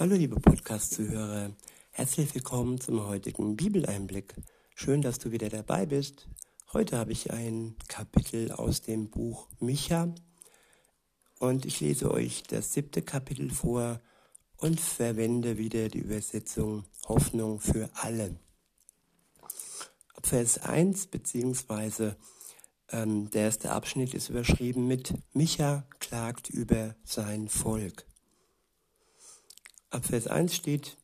Hallo liebe Podcast-Zuhörer, herzlich willkommen zum heutigen Bibeleinblick. Schön, dass du wieder dabei bist. Heute habe ich ein Kapitel aus dem Buch Micha und ich lese euch das siebte Kapitel vor und verwende wieder die Übersetzung Hoffnung für alle. Ab Vers 1 beziehungsweise ähm, der erste Abschnitt ist überschrieben mit Micha klagt über sein Volk. Ab Vers 1 steht,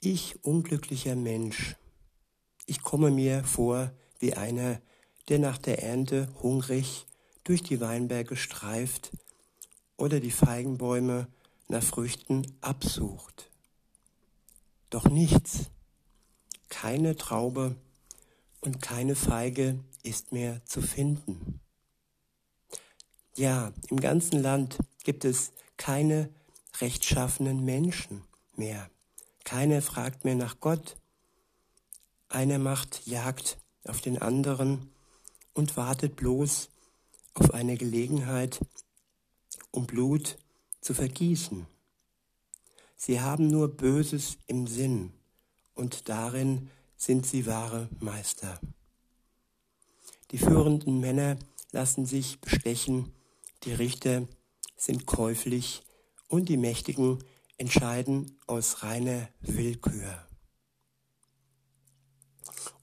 ich unglücklicher Mensch, ich komme mir vor wie einer, der nach der Ernte hungrig durch die Weinberge streift oder die Feigenbäume nach Früchten absucht. Doch nichts, keine Traube und keine Feige ist mehr zu finden. Ja, im ganzen Land gibt es keine rechtschaffenen Menschen mehr. Keiner fragt mehr nach Gott. Einer macht Jagd auf den anderen und wartet bloß auf eine Gelegenheit, um Blut zu vergießen. Sie haben nur Böses im Sinn und darin sind sie wahre Meister. Die führenden Männer lassen sich bestechen, die Richter sind käuflich und die Mächtigen entscheiden aus reiner Willkür.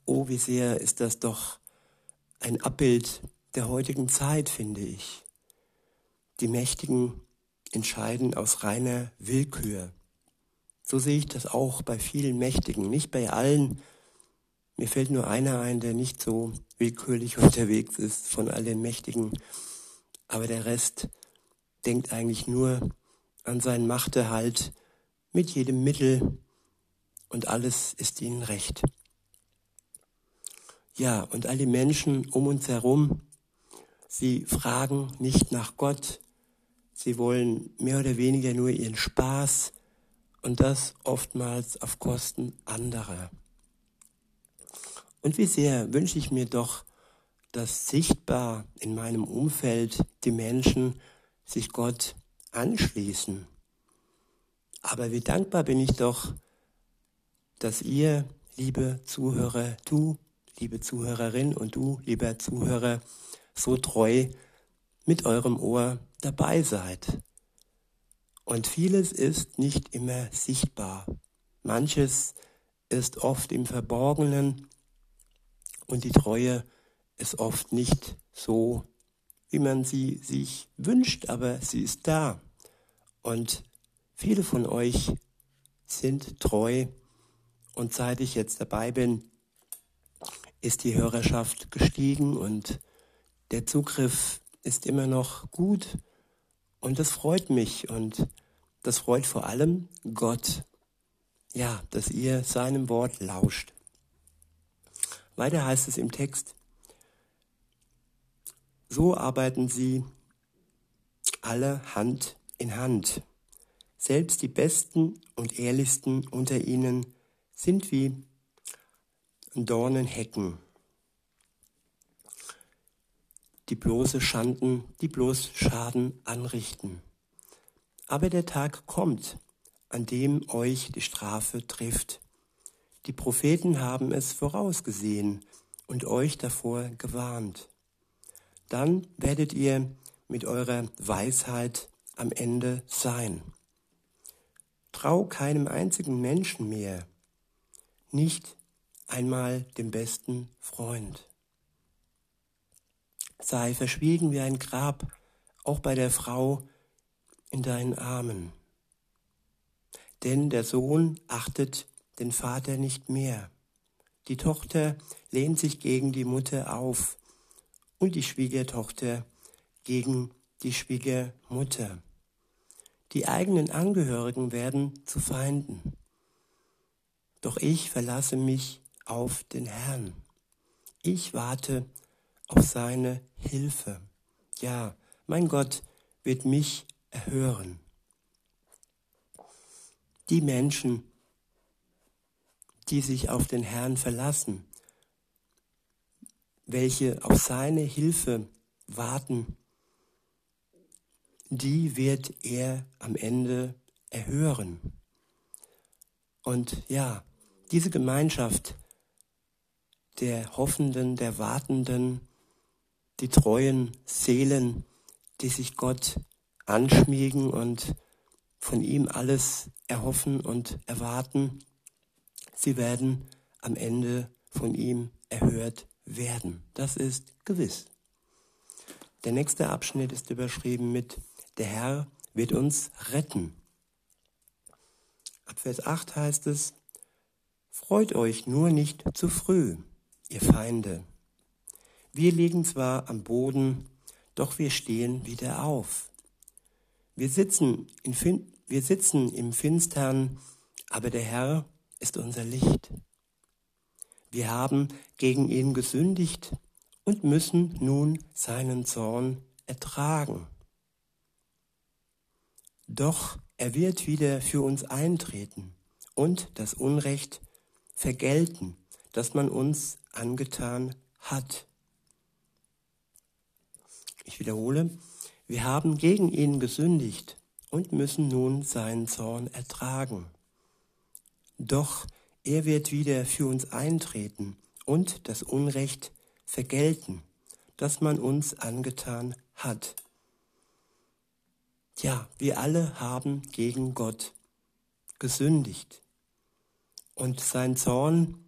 Oh, wie sehr ist das doch ein Abbild der heutigen Zeit, finde ich. Die Mächtigen entscheiden aus reiner Willkür. So sehe ich das auch bei vielen Mächtigen, nicht bei allen. Mir fällt nur einer ein, der nicht so willkürlich unterwegs ist von all den Mächtigen. Aber der Rest denkt eigentlich nur an seinen Machterhalt mit jedem Mittel und alles ist ihnen recht. Ja, und all die Menschen um uns herum, sie fragen nicht nach Gott, sie wollen mehr oder weniger nur ihren Spaß und das oftmals auf Kosten anderer. Und wie sehr wünsche ich mir doch, dass sichtbar in meinem Umfeld die Menschen sich Gott anschließen. Aber wie dankbar bin ich doch, dass ihr, liebe Zuhörer, du, liebe Zuhörerin und du, lieber Zuhörer, so treu mit eurem Ohr dabei seid. Und vieles ist nicht immer sichtbar. Manches ist oft im Verborgenen und die Treue ist oft nicht so, wie man sie sich wünscht, aber sie ist da. Und viele von euch sind treu. Und seit ich jetzt dabei bin, ist die Hörerschaft gestiegen und der Zugriff ist immer noch gut. Und das freut mich. Und das freut vor allem Gott, ja, dass ihr seinem Wort lauscht. Weiter heißt es im Text, so arbeiten sie alle Hand in Hand. Selbst die Besten und Ehrlichsten unter ihnen sind wie Dornenhecken, die bloße Schanden, die bloß Schaden anrichten. Aber der Tag kommt, an dem euch die Strafe trifft. Die Propheten haben es vorausgesehen und euch davor gewarnt. Dann werdet ihr mit eurer Weisheit am Ende sein. Trau keinem einzigen Menschen mehr, nicht einmal dem besten Freund. Sei verschwiegen wie ein Grab, auch bei der Frau in deinen Armen. Denn der Sohn achtet den Vater nicht mehr. Die Tochter lehnt sich gegen die Mutter auf und die Schwiegertochter gegen die Schwiegermutter. Die eigenen Angehörigen werden zu Feinden. Doch ich verlasse mich auf den Herrn. Ich warte auf seine Hilfe. Ja, mein Gott wird mich erhören. Die Menschen, die sich auf den Herrn verlassen, welche auf seine Hilfe warten, die wird er am Ende erhören. Und ja, diese Gemeinschaft der Hoffenden, der Wartenden, die treuen Seelen, die sich Gott anschmiegen und von ihm alles erhoffen und erwarten, sie werden am Ende von ihm erhört werden. Das ist gewiss. Der nächste Abschnitt ist überschrieben mit Der Herr wird uns retten. Ab Vers 8 heißt es, Freut euch nur nicht zu früh, ihr Feinde. Wir liegen zwar am Boden, doch wir stehen wieder auf. Wir sitzen, in, wir sitzen im Finstern, aber der Herr ist unser Licht. Wir haben gegen ihn gesündigt und müssen nun seinen Zorn ertragen. Doch er wird wieder für uns eintreten und das Unrecht vergelten, das man uns angetan hat. Ich wiederhole, wir haben gegen ihn gesündigt und müssen nun seinen Zorn ertragen. Doch er wird wieder für uns eintreten und das Unrecht vergelten, das man uns angetan hat. Ja, wir alle haben gegen Gott gesündigt. Und sein Zorn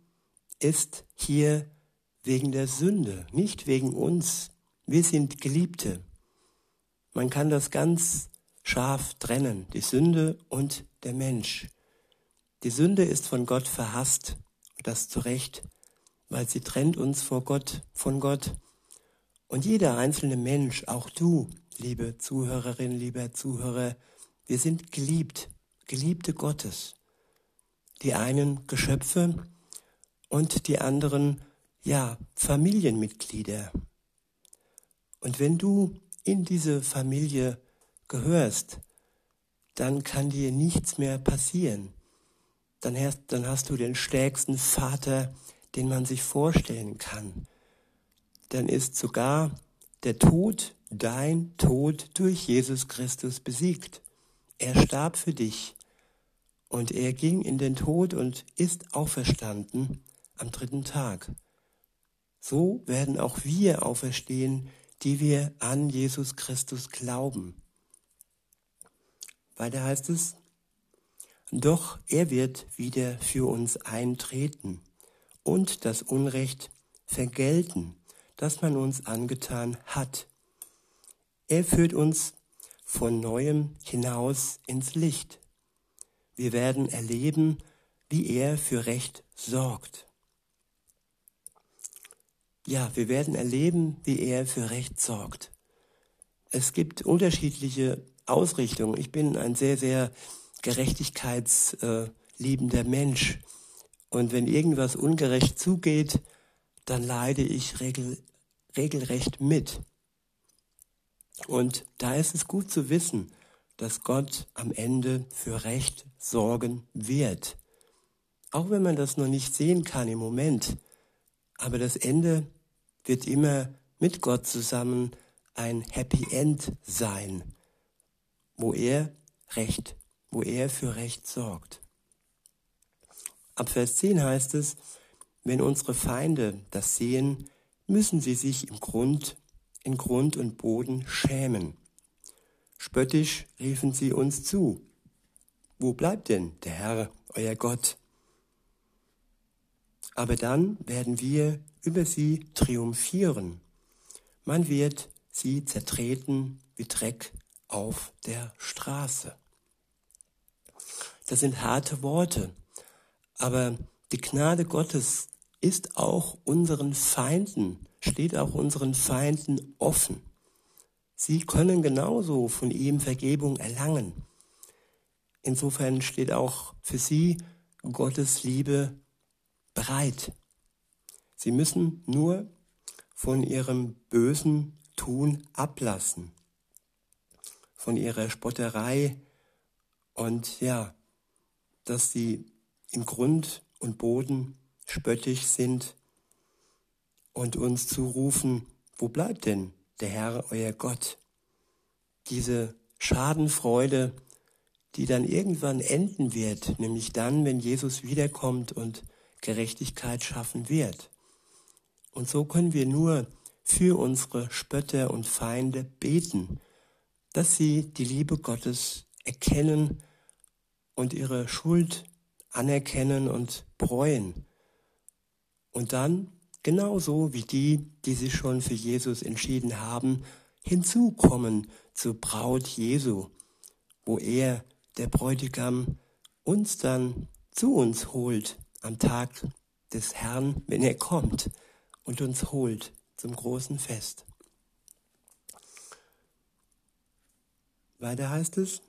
ist hier wegen der Sünde, nicht wegen uns. Wir sind Geliebte. Man kann das ganz scharf trennen, die Sünde und der Mensch. Die Sünde ist von Gott verhasst, und das zu Recht, weil sie trennt uns vor Gott, von Gott. Und jeder einzelne Mensch, auch du, liebe Zuhörerin, lieber Zuhörer, wir sind geliebt, Geliebte Gottes. Die einen Geschöpfe und die anderen, ja, Familienmitglieder. Und wenn du in diese Familie gehörst, dann kann dir nichts mehr passieren. Dann hast, dann hast du den stärksten Vater, den man sich vorstellen kann. Dann ist sogar der Tod, dein Tod durch Jesus Christus besiegt. Er starb für dich und er ging in den Tod und ist auferstanden am dritten Tag. So werden auch wir auferstehen die wir an Jesus Christus glauben. Weiter heißt es, doch er wird wieder für uns eintreten und das Unrecht vergelten, das man uns angetan hat. Er führt uns von neuem hinaus ins Licht. Wir werden erleben, wie er für Recht sorgt. Ja, wir werden erleben, wie er für Recht sorgt. Es gibt unterschiedliche Ausrichtungen. Ich bin ein sehr, sehr gerechtigkeitsliebender Mensch. Und wenn irgendwas ungerecht zugeht, dann leide ich regel, regelrecht mit. Und da ist es gut zu wissen, dass Gott am Ende für Recht sorgen wird. Auch wenn man das noch nicht sehen kann im Moment. Aber das Ende wird immer mit Gott zusammen ein Happy End sein, wo er Recht, wo er für Recht sorgt. Ab Vers 10 heißt es, wenn unsere Feinde das sehen, müssen sie sich im Grund, in Grund und Boden schämen. Spöttisch riefen sie uns zu. Wo bleibt denn der Herr, euer Gott? Aber dann werden wir über sie triumphieren. Man wird sie zertreten wie Dreck auf der Straße. Das sind harte Worte, aber die Gnade Gottes ist auch unseren Feinden, steht auch unseren Feinden offen. Sie können genauso von ihm Vergebung erlangen. Insofern steht auch für sie Gottes Liebe bereit. Sie müssen nur von ihrem bösen Tun ablassen, von ihrer Spotterei und ja, dass sie im Grund und Boden spöttisch sind und uns zurufen, wo bleibt denn der Herr, euer Gott? Diese Schadenfreude, die dann irgendwann enden wird, nämlich dann, wenn Jesus wiederkommt und Gerechtigkeit schaffen wird. Und so können wir nur für unsere Spötter und Feinde beten, dass sie die Liebe Gottes erkennen und ihre Schuld anerkennen und bereuen. Und dann, genauso wie die, die sich schon für Jesus entschieden haben, hinzukommen zur Braut Jesu, wo er, der Bräutigam, uns dann zu uns holt am Tag des Herrn, wenn er kommt und uns holt zum großen Fest. Weiter heißt es,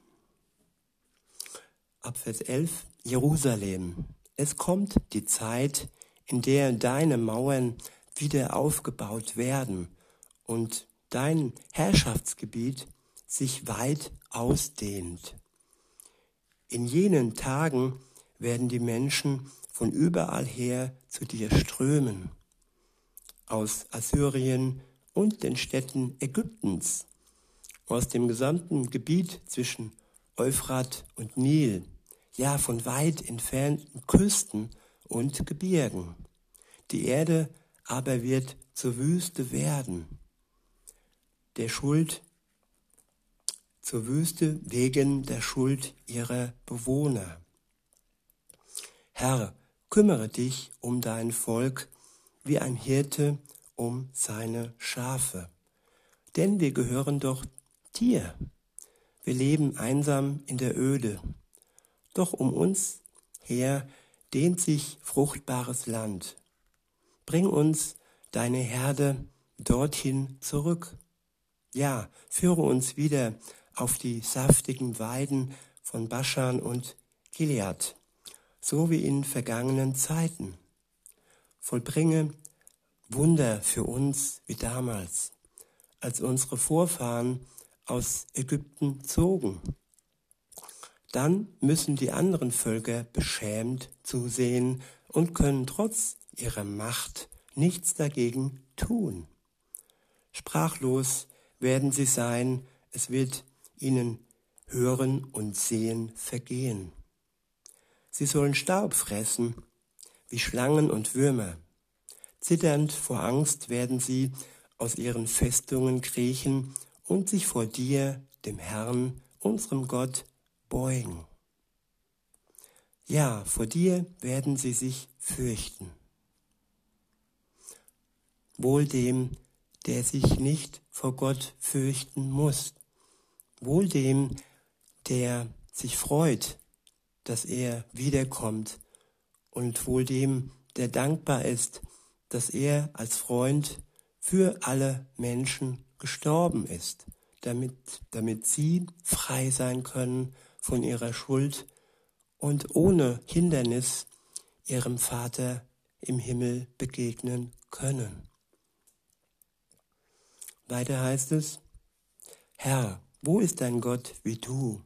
ab Vers 11, Jerusalem. Es kommt die Zeit, in der deine Mauern wieder aufgebaut werden und dein Herrschaftsgebiet sich weit ausdehnt. In jenen Tagen werden die Menschen von überall her zu dir strömen, aus Assyrien und den Städten Ägyptens, aus dem gesamten Gebiet zwischen Euphrat und Nil, ja von weit entfernten Küsten und Gebirgen. Die Erde aber wird zur Wüste werden, der Schuld, zur Wüste wegen der Schuld ihrer Bewohner. Herr, kümmere dich um dein Volk wie ein Hirte um seine Schafe. Denn wir gehören doch dir. Wir leben einsam in der Öde. Doch um uns her dehnt sich fruchtbares Land. Bring uns deine Herde dorthin zurück. Ja, führe uns wieder auf die saftigen Weiden von Baschan und Gilead, so wie in vergangenen Zeiten. Vollbringe Wunder für uns wie damals, als unsere Vorfahren aus Ägypten zogen. Dann müssen die anderen Völker beschämt zusehen und können trotz ihrer Macht nichts dagegen tun. Sprachlos werden sie sein, es wird ihnen Hören und Sehen vergehen. Sie sollen Staub fressen, wie Schlangen und Würmer. Zitternd vor Angst werden sie aus ihren Festungen kriechen und sich vor dir, dem Herrn, unserem Gott, beugen. Ja, vor dir werden sie sich fürchten. Wohl dem, der sich nicht vor Gott fürchten muss. Wohl dem, der sich freut, dass er wiederkommt. Und wohl dem, der dankbar ist, dass er als Freund für alle Menschen gestorben ist, damit, damit sie frei sein können von ihrer Schuld und ohne Hindernis ihrem Vater im Himmel begegnen können. Weiter heißt es, Herr, wo ist dein Gott wie du?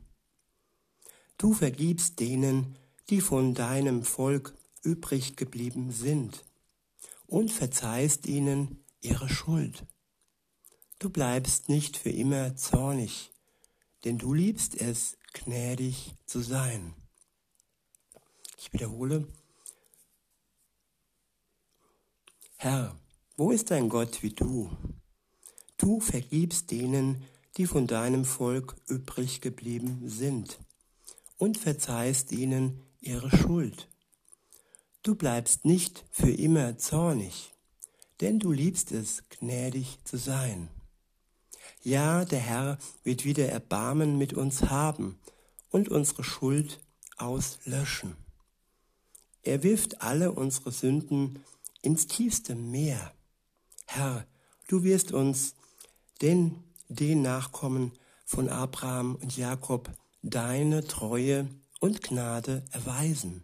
Du vergibst denen, die von deinem Volk übrig geblieben sind, und verzeihst ihnen ihre Schuld. Du bleibst nicht für immer zornig, denn du liebst es, gnädig zu sein. Ich wiederhole, Herr, wo ist dein Gott wie du? Du vergibst denen, die von deinem Volk übrig geblieben sind, und verzeihst ihnen ihre Schuld. Du bleibst nicht für immer zornig, denn du liebst es, gnädig zu sein. Ja, der Herr wird wieder Erbarmen mit uns haben und unsere Schuld auslöschen. Er wirft alle unsere Sünden ins tiefste Meer. Herr, du wirst uns, den, den Nachkommen von Abraham und Jakob, deine Treue und Gnade erweisen,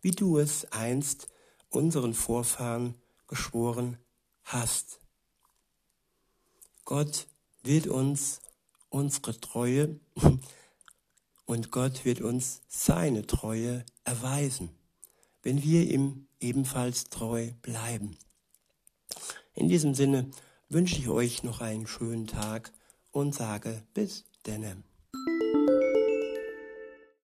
wie du es einst unseren Vorfahren geschworen hast. Gott wird uns unsere Treue und Gott wird uns seine Treue erweisen, wenn wir ihm ebenfalls treu bleiben. In diesem Sinne wünsche ich euch noch einen schönen Tag und sage bis denne.